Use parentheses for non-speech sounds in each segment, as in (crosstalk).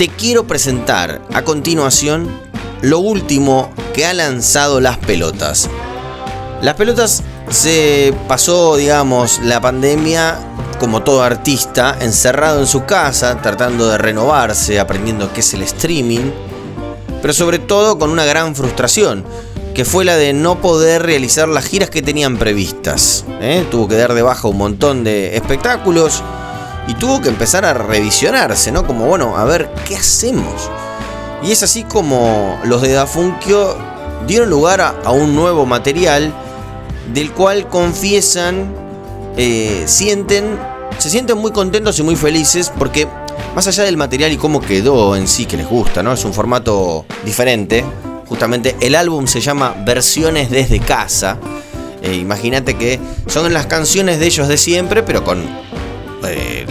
te quiero presentar a continuación lo último que ha lanzado las pelotas. Las pelotas se pasó, digamos, la pandemia como todo artista, encerrado en su casa, tratando de renovarse, aprendiendo qué es el streaming, pero sobre todo con una gran frustración, que fue la de no poder realizar las giras que tenían previstas. ¿eh? Tuvo que dar de baja un montón de espectáculos y tuvo que empezar a revisionarse, ¿no? Como, bueno, a ver, ¿qué hacemos? Y es así como los de Dafunkio dieron lugar a, un nuevo material del cual confiesan, eh, sienten, se sienten muy contentos y muy felices porque más allá del material y cómo quedó en sí que les gusta, ¿no? Es un formato diferente. Justamente el álbum se llama Versiones desde casa. Eh, imagínate que son las canciones de ellos de siempre, pero con eh,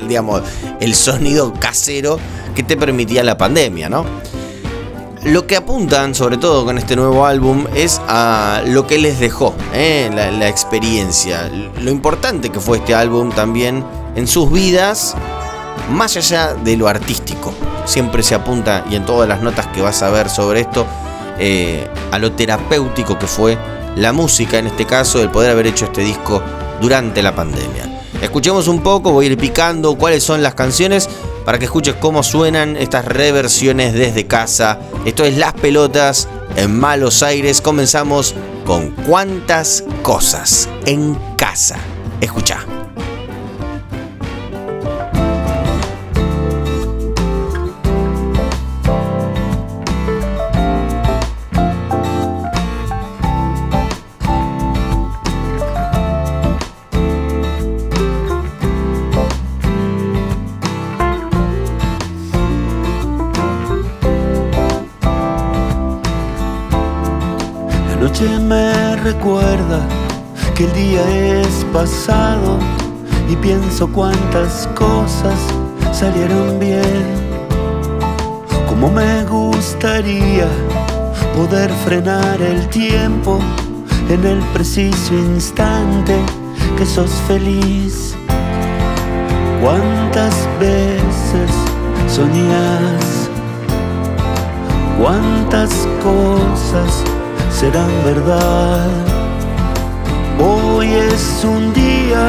(laughs) digamos, el sonido casero que te permitía la pandemia, ¿no? Lo que apuntan, sobre todo con este nuevo álbum, es a lo que les dejó, ¿eh? la, experiencia, lo importante que fue este álbum también en sus vidas, más allá de lo artístico. Siempre se apunta, y en todas las notas que vas a ver sobre esto, eh, a lo terapéutico que fue la música, en este caso, el poder haber hecho este disco durante la pandemia. Escuchemos un poco, voy a ir picando cuáles son las canciones para que escuches cómo suenan estas reversiones desde casa. Esto es Las Pelotas en Malos Aires. Comenzamos con cuántas cosas en casa. Escucha. Recuerda que el día es pasado y pienso cuántas cosas salieron bien. Como me gustaría poder frenar el tiempo en el preciso instante que sos feliz. ¿Cuántas veces soñás? ¿Cuántas cosas serán verdad. Es un día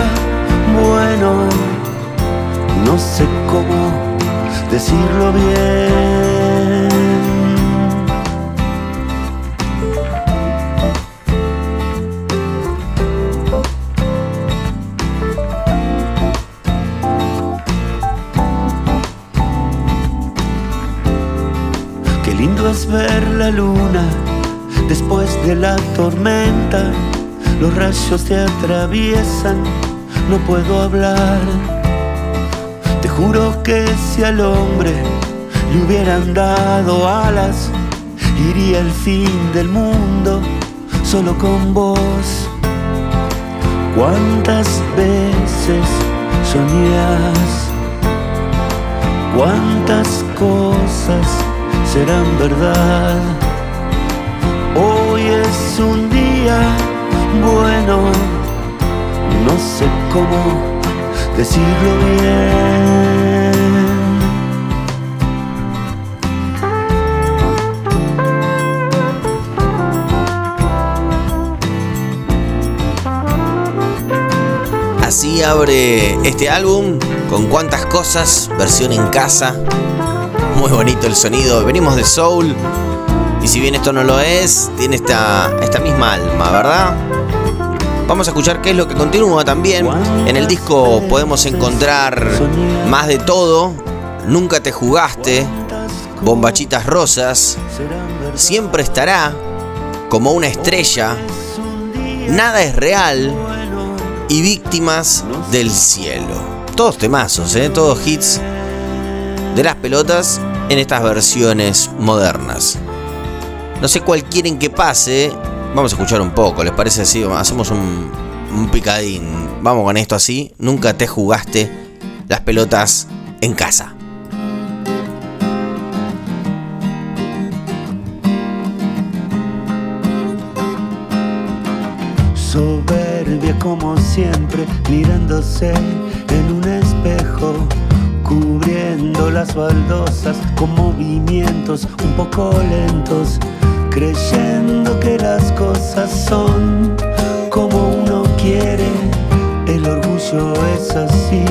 bueno, no sé cómo decirlo bien. Qué lindo es ver la luna Después de la tormenta, los rayos te atraviesan, no puedo hablar. Te juro que si al hombre le hubieran dado alas, iría el fin del mundo solo con vos. ¿Cuántas veces soñás? ¿Cuántas cosas serán verdad? Hoy es un día bueno, no sé cómo decirlo bien. Así abre este álbum con cuántas cosas, versión en casa. Muy bonito el sonido. Venimos de Soul y si bien esto no lo es, tiene esta, esta misma alma, ¿verdad? Vamos a escuchar qué es lo que continúa también. En el disco podemos encontrar más de todo. Nunca te jugaste. Bombachitas rosas. Siempre estará como una estrella. Nada es real. Y víctimas del cielo. Todos temazos, ¿eh? todos hits de las pelotas en estas versiones modernas. No sé cuál quieren que pase. Vamos a escuchar un poco, ¿les parece así? Hacemos un, picadín. Vamos con esto así. Nunca te jugaste las pelotas en casa. Soberbia como siempre, mirándose en un espejo, cubriendo las baldosas con movimientos un poco lentos, creyendo que las cosas son como uno quiere. El orgullo es así,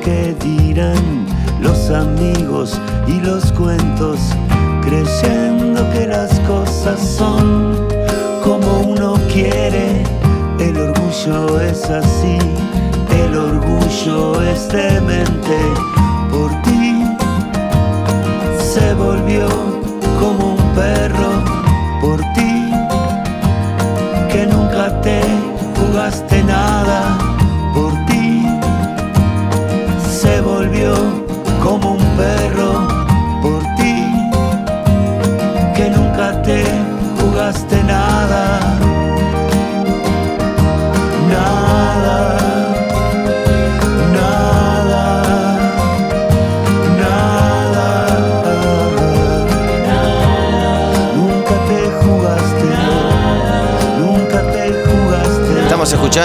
que dirán, los amigos y los cuentos, creyendo que las cosas son como uno quiere, el orgullo es así, el orgullo es demente,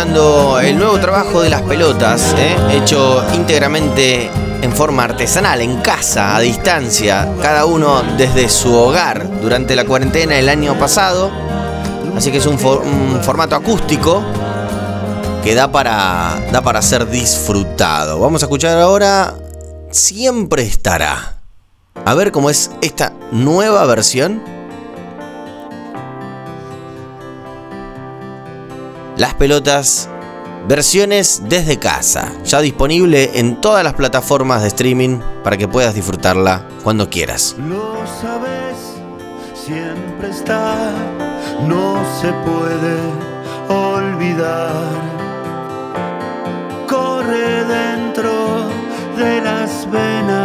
el nuevo trabajo de las pelotas, ¿eh? hecho íntegramente en forma artesanal, en casa, a distancia, cada uno desde su hogar durante la cuarentena el año pasado. Así que es un formato acústico que da para, da para ser disfrutado. Vamos a escuchar ahora Siempre estará. A ver cómo es esta nueva versión. Las pelotas, versiones desde casa, ya disponible en todas las plataformas de streaming para que puedas disfrutarla cuando quieras. Lo sabes, siempre está, no se puede olvidar. Corre dentro de las venas.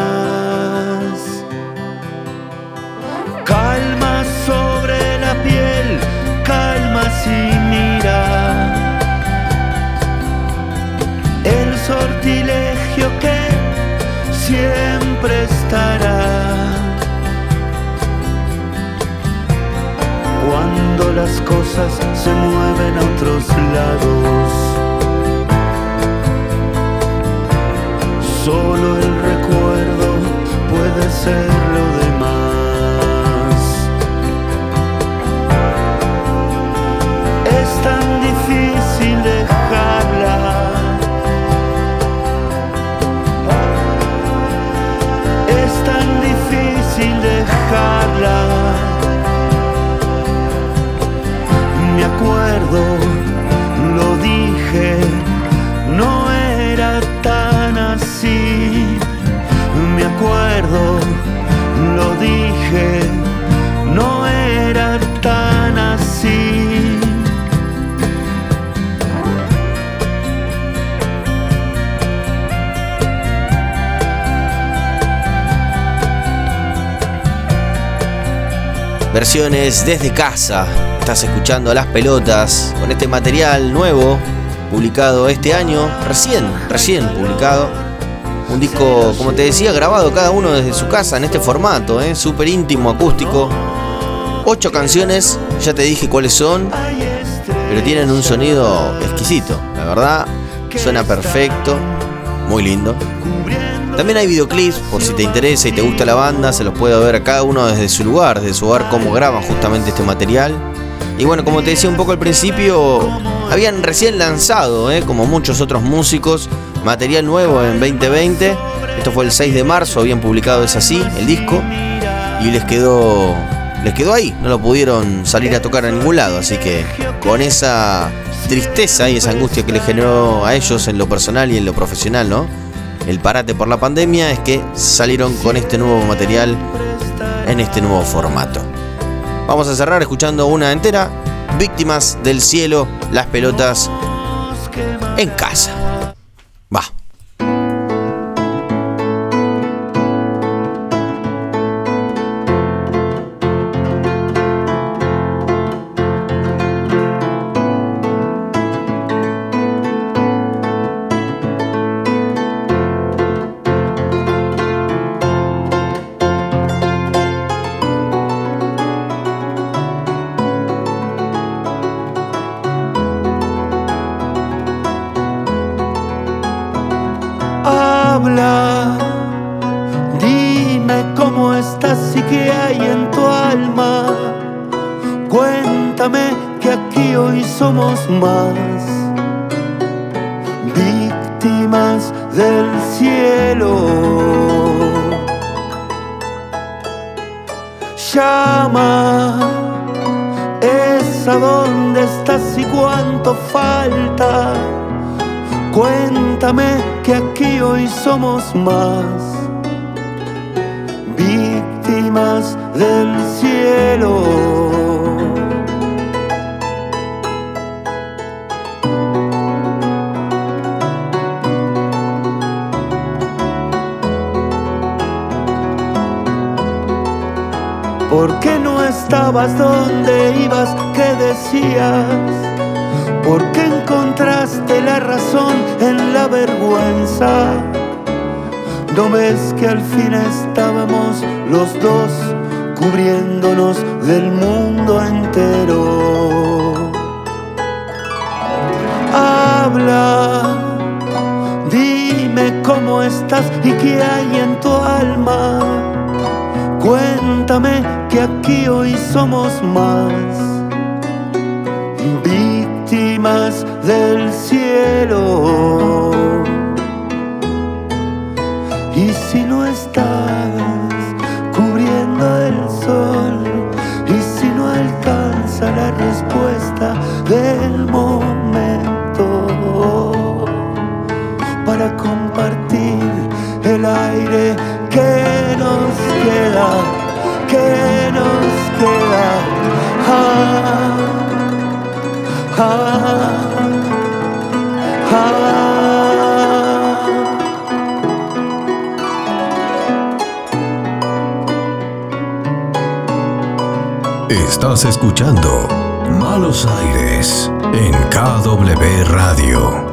Sortilegio que siempre estará. Cuando las cosas se mueven a otros lados. Solo el recuerdo puede ser Versiones desde casa. Estás escuchando a las pelotas con este material nuevo, publicado este año, recién, recién publicado. Un disco, como te decía, grabado cada uno desde su casa en este formato, ¿eh? súper íntimo, acústico. Ocho canciones, ya te dije cuáles son, pero tienen un sonido exquisito, la verdad. Suena perfecto, muy lindo. También hay videoclips, por si te interesa y te gusta la banda, se los puede ver a cada uno desde su lugar, desde su hogar, cómo graban justamente este material. Y bueno, como te decía un poco al principio, habían recién lanzado, ¿eh? como muchos otros músicos, material nuevo en 2020. Esto fue el 6 de marzo, habían publicado Es Así, el disco, y les quedó, les quedó ahí, no lo pudieron salir a tocar a ningún lado, así que con esa tristeza y esa angustia que les generó a ellos en lo personal y en lo profesional, ¿no? el parate por la pandemia es que salieron con este nuevo material en este nuevo formato. Vamos a cerrar escuchando una entera, Víctimas del Cielo, las pelotas en casa. Dime cómo estás y qué hay en tu alma. Cuéntame que aquí hoy somos más víctimas del cielo. Llama, es a dónde estás y cuánto falta Cuéntame que aquí hoy somos más víctimas del cielo. ¿Por qué no estabas donde ibas? ¿Qué decías? ¿Por qué encontraste? Dejaste la razón en la vergüenza. ¿No ves que al fin estábamos los dos cubriéndonos del mundo entero? Habla, dime cómo estás y qué hay en tu alma. Cuéntame que aquí hoy somos más víctimas del cielo. Y si no estás cubriendo el sol, y si no alcanza la respuesta del momento para compartir el aire que nos queda, que nos queda. Ah, ah. Estás escuchando Malos Aires en KW Radio.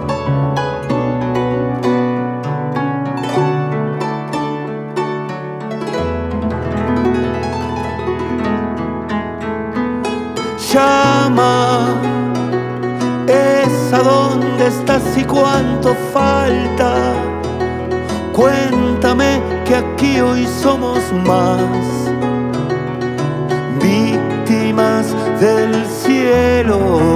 que aquí hoy somos más víctimas del cielo.